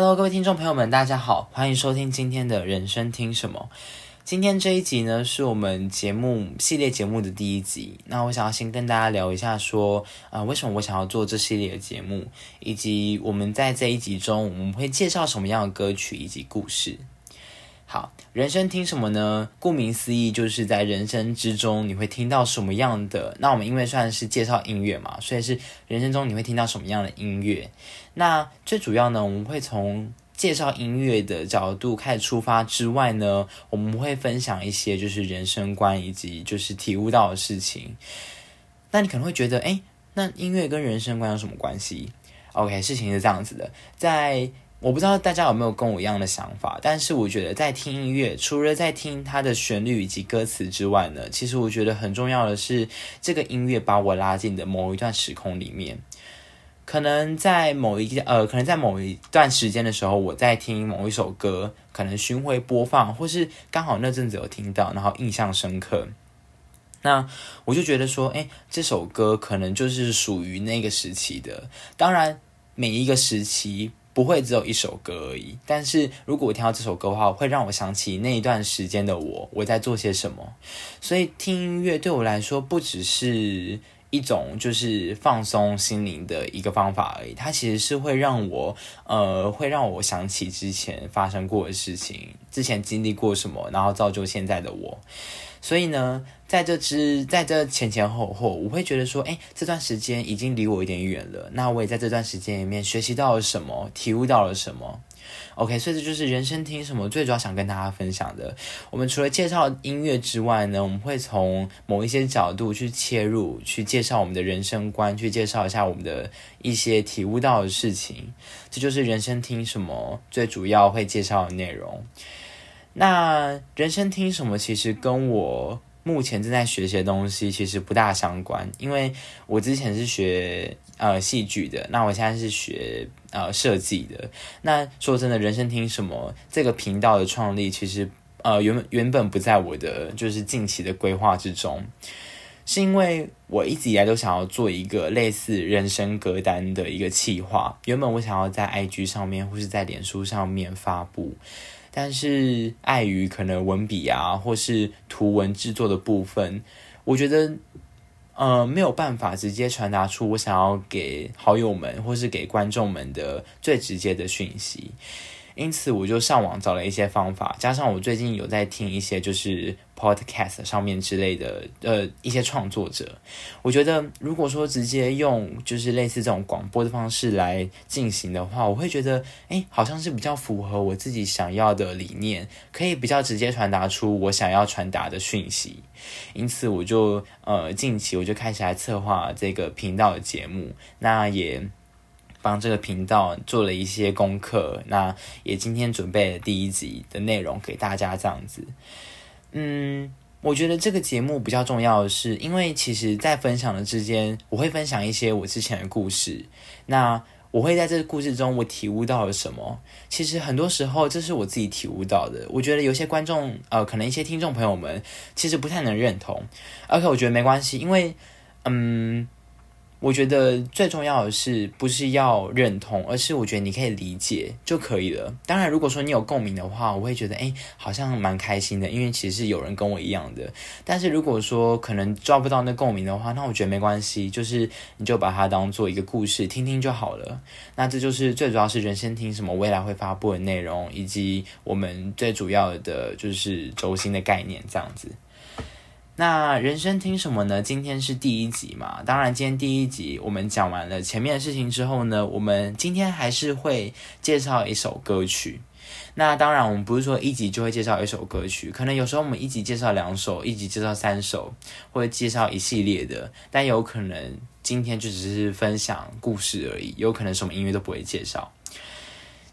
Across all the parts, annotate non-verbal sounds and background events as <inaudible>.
Hello，各位听众朋友们，大家好，欢迎收听今天的人生听什么。今天这一集呢，是我们节目系列节目的第一集。那我想要先跟大家聊一下，说啊，为什么我想要做这系列的节目，以及我们在这一集中我们会介绍什么样的歌曲以及故事。好，人生听什么呢？顾名思义，就是在人生之中你会听到什么样的。那我们因为算是介绍音乐嘛，所以是人生中你会听到什么样的音乐。那最主要呢，我们会从介绍音乐的角度开始出发之外呢，我们会分享一些就是人生观以及就是体悟到的事情。那你可能会觉得，哎，那音乐跟人生观有什么关系？OK，事情是这样子的，在。我不知道大家有没有跟我一样的想法，但是我觉得在听音乐，除了在听它的旋律以及歌词之外呢，其实我觉得很重要的是，这个音乐把我拉进的某一段时空里面。可能在某一呃，可能在某一段时间的时候，我在听某一首歌，可能巡回播放，或是刚好那阵子有听到，然后印象深刻。那我就觉得说，哎，这首歌可能就是属于那个时期的。当然，每一个时期。不会只有一首歌而已，但是如果我听到这首歌的话，会让我想起那一段时间的我，我在做些什么。所以听音乐对我来说，不只是一种就是放松心灵的一个方法而已，它其实是会让我呃，会让我想起之前发生过的事情，之前经历过什么，然后造就现在的我。所以呢，在这之在这前前后后，我会觉得说，哎，这段时间已经离我有点远了。那我也在这段时间里面学习到了什么，体悟到了什么。OK，所以这就是人生听什么最主要想跟大家分享的。我们除了介绍音乐之外呢，我们会从某一些角度去切入，去介绍我们的人生观，去介绍一下我们的一些体悟到的事情。这就是人生听什么最主要会介绍的内容。那人生听什么？其实跟我目前正在学习的东西其实不大相关，因为我之前是学呃戏剧的，那我现在是学呃设计的。那说真的，人生听什么这个频道的创立，其实呃原原本不在我的就是近期的规划之中，是因为我一直以来都想要做一个类似人生歌单的一个企划。原本我想要在 IG 上面或是在脸书上面发布。但是碍于可能文笔啊，或是图文制作的部分，我觉得呃没有办法直接传达出我想要给好友们或是给观众们的最直接的讯息。因此，我就上网找了一些方法，加上我最近有在听一些就是 podcast 上面之类的呃一些创作者，我觉得如果说直接用就是类似这种广播的方式来进行的话，我会觉得哎，好像是比较符合我自己想要的理念，可以比较直接传达出我想要传达的讯息。因此，我就呃近期我就开始来策划这个频道的节目，那也。帮这个频道做了一些功课，那也今天准备了第一集的内容给大家，这样子。嗯，我觉得这个节目比较重要的是，因为其实，在分享的之间，我会分享一些我之前的故事。那我会在这个故事中，我体悟到了什么？其实很多时候，这是我自己体悟到的。我觉得有些观众，呃，可能一些听众朋友们，其实不太能认同。OK，我觉得没关系，因为，嗯。我觉得最重要的是不是要认同，而是我觉得你可以理解就可以了。当然，如果说你有共鸣的话，我会觉得哎，好像蛮开心的，因为其实是有人跟我一样的。但是如果说可能抓不到那共鸣的话，那我觉得没关系，就是你就把它当做一个故事听听就好了。那这就是最主要是人生听什么未来会发布的内容，以及我们最主要的就是轴心的概念这样子。那人生听什么呢？今天是第一集嘛，当然今天第一集我们讲完了前面的事情之后呢，我们今天还是会介绍一首歌曲。那当然我们不是说一集就会介绍一首歌曲，可能有时候我们一集介绍两首，一集介绍三首，或者介绍一系列的，但有可能今天就只是分享故事而已，有可能什么音乐都不会介绍。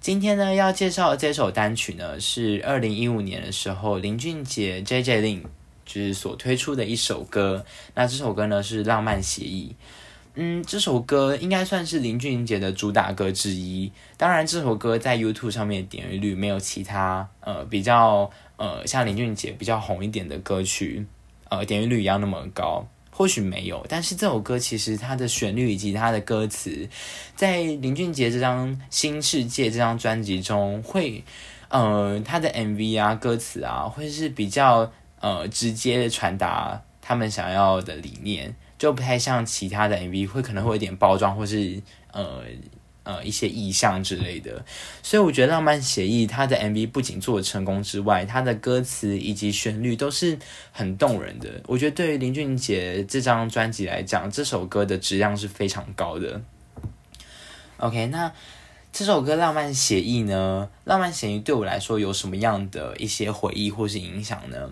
今天呢要介绍这首单曲呢，是二零一五年的时候林俊杰 J J 令。就是所推出的一首歌，那这首歌呢是《浪漫协议》。嗯，这首歌应该算是林俊杰的主打歌之一。当然，这首歌在 YouTube 上面点击率没有其他呃比较呃像林俊杰比较红一点的歌曲呃点击率一样那么高。或许没有，但是这首歌其实它的旋律以及它的歌词，在林俊杰这张《新世界》这张专辑中，会呃他的 MV 啊歌词啊，会是比较呃直接的传达他们想要的理念，就不太像其他的 MV 会可能会有点包装或是呃。呃，一些意象之类的，所以我觉得《浪漫协议》它的 MV 不仅做成功之外，它的歌词以及旋律都是很动人的。我觉得对于林俊杰这张专辑来讲，这首歌的质量是非常高的。OK，那这首歌《浪漫协议》呢？《浪漫协议》对我来说有什么样的一些回忆或是影响呢？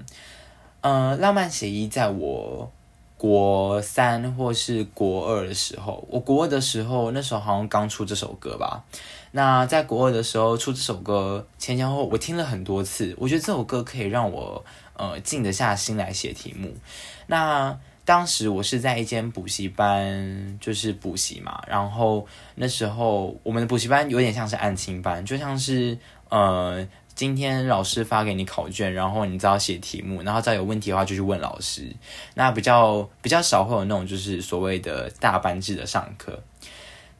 呃，《浪漫协议》在我。国三或是国二的时候，我国二的时候，那时候好像刚出这首歌吧。那在国二的时候出这首歌前前后，我听了很多次。我觉得这首歌可以让我呃静得下心来写题目。那当时我是在一间补习班，就是补习嘛。然后那时候我们的补习班有点像是案情班，就像是呃。今天老师发给你考卷，然后你只要写题目，然后再有问题的话就去问老师。那比较比较少会有那种就是所谓的大班制的上课。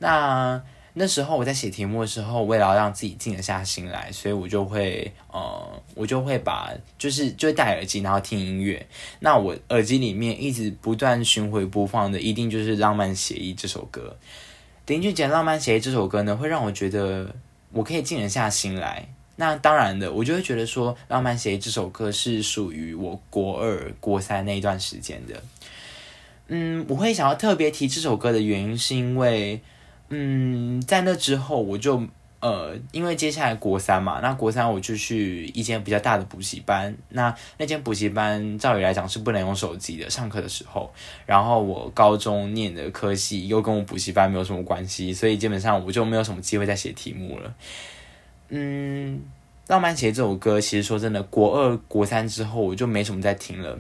那那时候我在写题目的时候，为了让自己静得下心来，所以我就会呃，我就会把就是就戴耳机，然后听音乐。那我耳机里面一直不断巡回播放的，一定就是《浪漫协议》这首歌。林俊杰《浪漫协议》这首歌呢，会让我觉得我可以静得下心来。那当然的，我就会觉得说，《浪漫协议》这首歌是属于我国二、国三那一段时间的。嗯，我会想要特别提这首歌的原因，是因为，嗯，在那之后，我就呃，因为接下来国三嘛，那国三我就去一间比较大的补习班。那那间补习班，照理来讲是不能用手机的，上课的时候。然后我高中念的科系又跟我补习班没有什么关系，所以基本上我就没有什么机会再写题目了。嗯，浪漫鞋这首歌，其实说真的，国二、国三之后我就没什么再听了，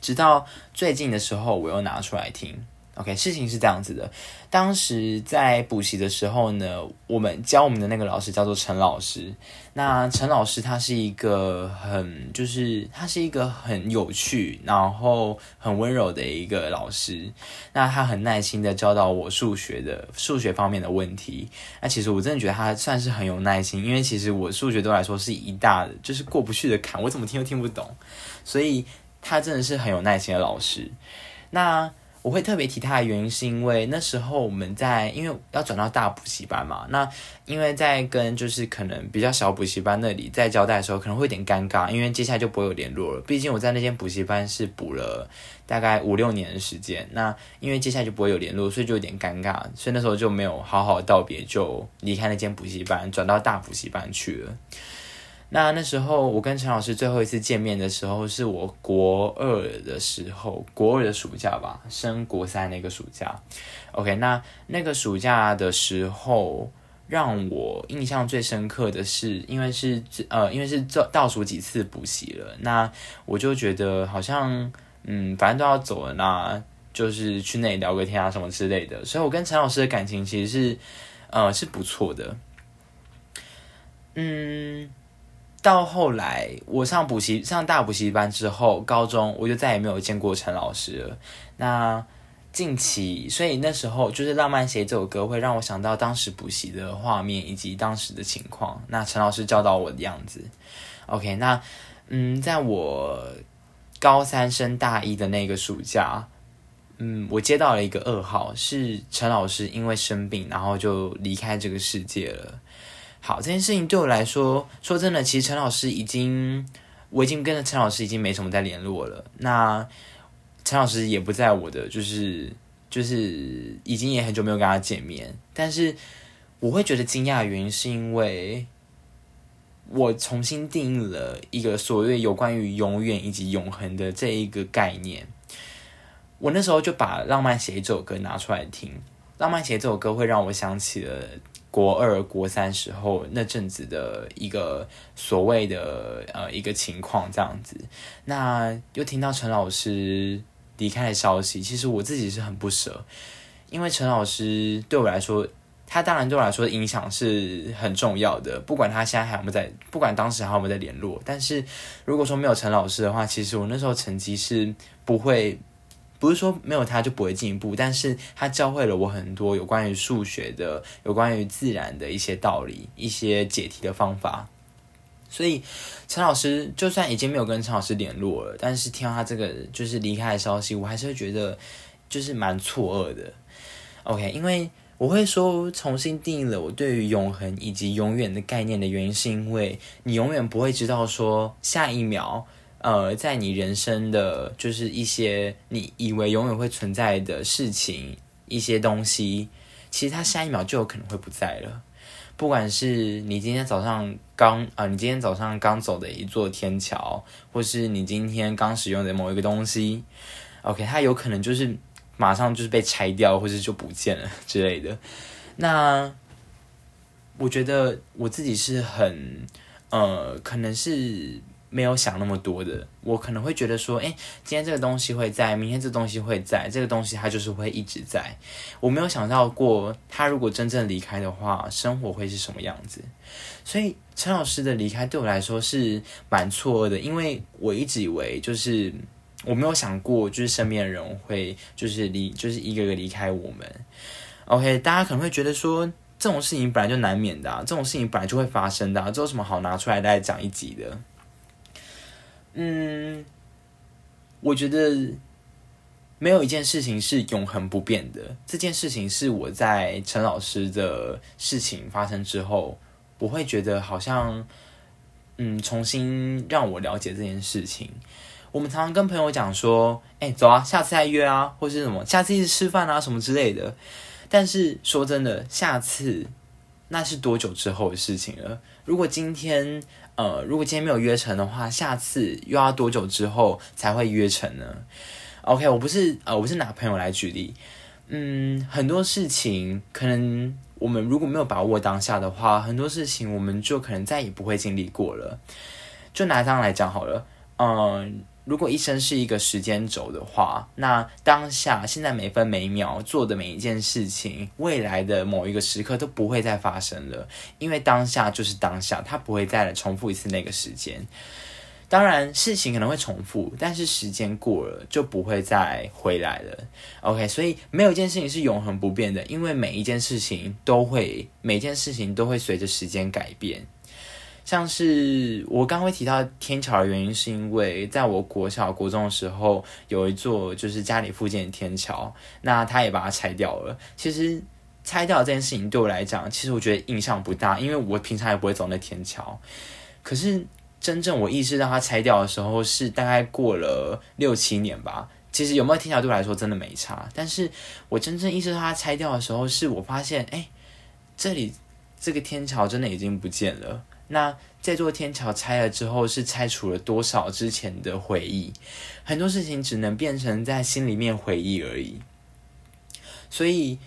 直到最近的时候，我又拿出来听。OK，事情是这样子的。当时在补习的时候呢，我们教我们的那个老师叫做陈老师。那陈老师他是一个很，就是他是一个很有趣，然后很温柔的一个老师。那他很耐心的教导我数学的数学方面的问题。那其实我真的觉得他算是很有耐心，因为其实我数学对我来说是一大就是过不去的坎，我怎么听都听不懂。所以他真的是很有耐心的老师。那我会特别提他的原因，是因为那时候我们在，因为要转到大补习班嘛。那因为在跟就是可能比较小补习班那里在交代的时候，可能会有点尴尬，因为接下来就不会有联络了。毕竟我在那间补习班是补了大概五六年的时间，那因为接下来就不会有联络，所以就有点尴尬。所以那时候就没有好好道别，就离开那间补习班，转到大补习班去了。那那时候我跟陈老师最后一次见面的时候，是我国二的时候，国二的暑假吧，升国三那个暑假。OK，那那个暑假的时候，让我印象最深刻的是，因为是呃，因为是倒倒数几次补习了，那我就觉得好像嗯，反正都要走了，那就是去那里聊个天啊什么之类的。所以我跟陈老师的感情其实是呃是不错的，嗯。到后来，我上补习上大补习班之后，高中我就再也没有见过陈老师了。那近期，所以那时候就是《浪漫鞋》这首歌会让我想到当时补习的画面以及当时的情况。那陈老师教导我的样子。OK，那嗯，在我高三升大一的那个暑假，嗯，我接到了一个噩耗，是陈老师因为生病，然后就离开这个世界了。好，这件事情对我来说，说真的，其实陈老师已经，我已经跟着陈老师已经没什么在联络了。那陈老师也不在我的，就是就是已经也很久没有跟他见面。但是我会觉得惊讶的原因，是因为我重新定义了一个所谓有关于永远以及永恒的这一个概念。我那时候就把《浪漫写一》首歌拿出来听，《浪漫协议》这首歌会让我想起了。国二、国三时候那阵子的一个所谓的呃一个情况这样子，那又听到陈老师离开的消息，其实我自己是很不舍，因为陈老师对我来说，他当然对我来说影响是很重要的，不管他现在还有没有在，不管当时还有没有在联络，但是如果说没有陈老师的话，其实我那时候成绩是不会不是说没有他就不会进步，但是他教会了我很多有关于数学的、有关于自然的一些道理、一些解题的方法。所以陈老师就算已经没有跟陈老师联络了，但是听到他这个就是离开的消息，我还是会觉得就是蛮错愕的。OK，因为我会说重新定义了我对于永恒以及永远的概念的原因，是因为你永远不会知道说下一秒。呃，在你人生的就是一些你以为永远会存在的事情，一些东西，其实它下一秒就有可能会不在了。不管是你今天早上刚啊，你今天早上刚走的一座天桥，或是你今天刚使用的某一个东西，OK，它有可能就是马上就是被拆掉，或者就不见了之类的。那我觉得我自己是很呃，可能是。没有想那么多的，我可能会觉得说，哎，今天这个东西会在，明天这东西会在，这个东西它就是会一直在。我没有想到过，他如果真正离开的话，生活会是什么样子。所以陈老师的离开对我来说是蛮错愕的，因为我一直以为就是我没有想过，就是身边的人会就是离，就是一个个离开我们。OK，大家可能会觉得说，这种事情本来就难免的，这种事情本来就会发生的，这有什么好拿出来再讲一集的？嗯，我觉得没有一件事情是永恒不变的。这件事情是我在陈老师的事情发生之后，我会觉得好像，嗯，重新让我了解这件事情。我们常常跟朋友讲说：“哎，走啊，下次再约啊，或是什么，下次一起吃饭啊，什么之类的。”但是说真的，下次那是多久之后的事情了？如果今天。呃，如果今天没有约成的话，下次又要多久之后才会约成呢？OK，我不是呃，我不是拿朋友来举例。嗯，很多事情可能我们如果没有把握当下的话，很多事情我们就可能再也不会经历过了。就拿这样来讲好了，嗯。如果一生是一个时间轴的话，那当下现在每分每秒做的每一件事情，未来的某一个时刻都不会再发生了，因为当下就是当下，它不会再来重复一次那个时间。当然，事情可能会重复，但是时间过了就不会再回来了。OK，所以没有一件事情是永恒不变的，因为每一件事情都会，每件事情都会随着时间改变。像是我刚刚会提到天桥的原因，是因为在我国小、国中的时候，有一座就是家里附近的天桥，那他也把它拆掉了。其实拆掉这件事情对我来讲，其实我觉得印象不大，因为我平常也不会走那天桥。可是真正我意识到它拆掉的时候，是大概过了六七年吧。其实有没有天桥对我来说真的没差，但是我真正意识到它拆掉的时候，是我发现，哎，这里这个天桥真的已经不见了。那这座天桥拆了之后，是拆除了多少之前的回忆？很多事情只能变成在心里面回忆而已。所以，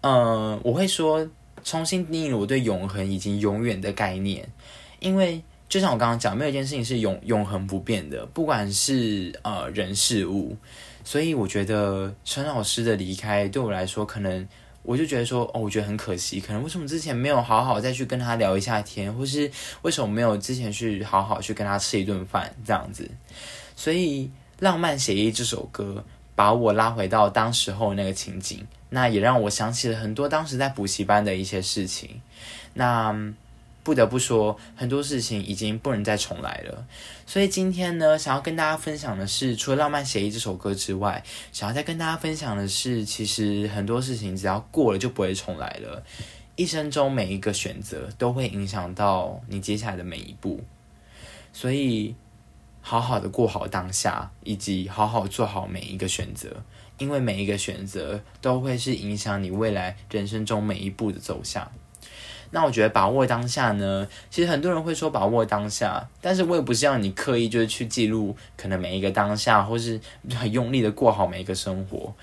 嗯，我会说重新定义了我对永恒以及永远的概念。因为就像我刚刚讲，没有一件事情是永永恒不变的，不管是呃人事物。所以我觉得陈老师的离开对我来说，可能。我就觉得说，哦，我觉得很可惜，可能为什么之前没有好好再去跟他聊一下天，或是为什么没有之前去好好去跟他吃一顿饭这样子？所以《浪漫协议》这首歌把我拉回到当时候那个情景，那也让我想起了很多当时在补习班的一些事情。那。不得不说，很多事情已经不能再重来了。所以今天呢，想要跟大家分享的是，除了《浪漫协议》这首歌之外，想要再跟大家分享的是，其实很多事情只要过了就不会重来了。一生中每一个选择都会影响到你接下来的每一步，所以好好的过好当下，以及好好做好每一个选择，因为每一个选择都会是影响你未来人生中每一步的走向。那我觉得把握当下呢，其实很多人会说把握当下，但是我也不是让你刻意就是去记录可能每一个当下，或是 <laughs> 很用力的过好每一个生活。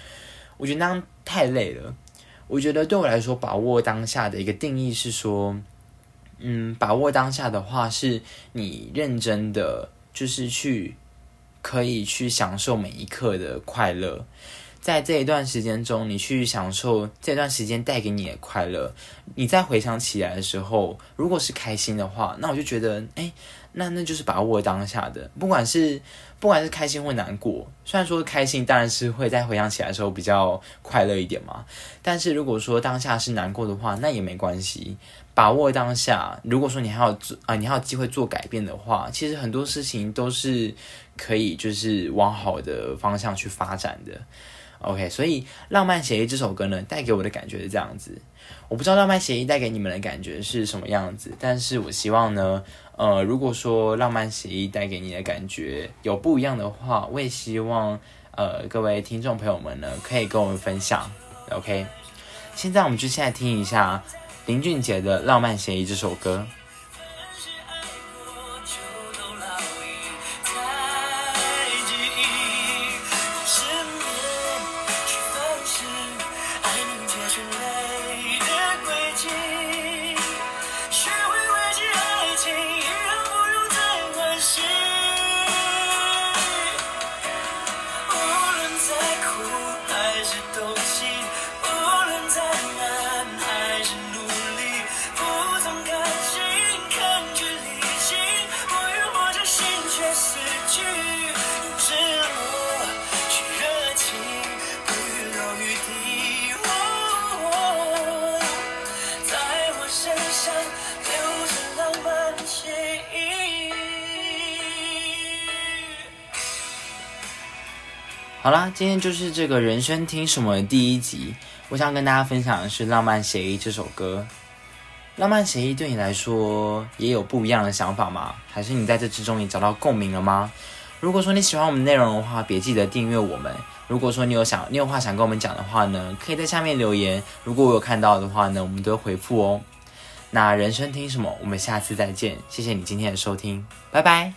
我觉得那样太累了。我觉得对我来说，把握当下的一个定义是说，嗯，把握当下的话，是你认真的，就是去可以去享受每一刻的快乐。在这一段时间中，你去享受这段时间带给你的快乐。你再回想起来的时候，如果是开心的话，那我就觉得，哎，那那就是把握当下的，不管是不管是开心或难过，虽然说开心当然是会在回想起来的时候比较快乐一点嘛，但是如果说当下是难过的话，那也没关系，把握当下。如果说你还有做啊，你还有机会做改变的话，其实很多事情都是可以就是往好的方向去发展的。OK，所以《浪漫协议》这首歌呢，带给我的感觉是这样子。我不知道《浪漫协议》带给你们的感觉是什么样子，但是我希望呢。呃，如果说浪漫协议带给你的感觉有不一样的话，我也希望呃各位听众朋友们呢可以跟我们分享。OK，现在我们就现在听一下林俊杰的《浪漫协议》这首歌。东西。好啦，今天就是这个人生听什么第一集，我想跟大家分享的是《浪漫协议》这首歌。《浪漫协议》对你来说也有不一样的想法吗？还是你在这之中也找到共鸣了吗？如果说你喜欢我们内容的话，别记得订阅我们。如果说你有想你有话想跟我们讲的话呢，可以在下面留言。如果我有看到的话呢，我们都会回复哦。那人生听什么？我们下次再见，谢谢你今天的收听，拜拜。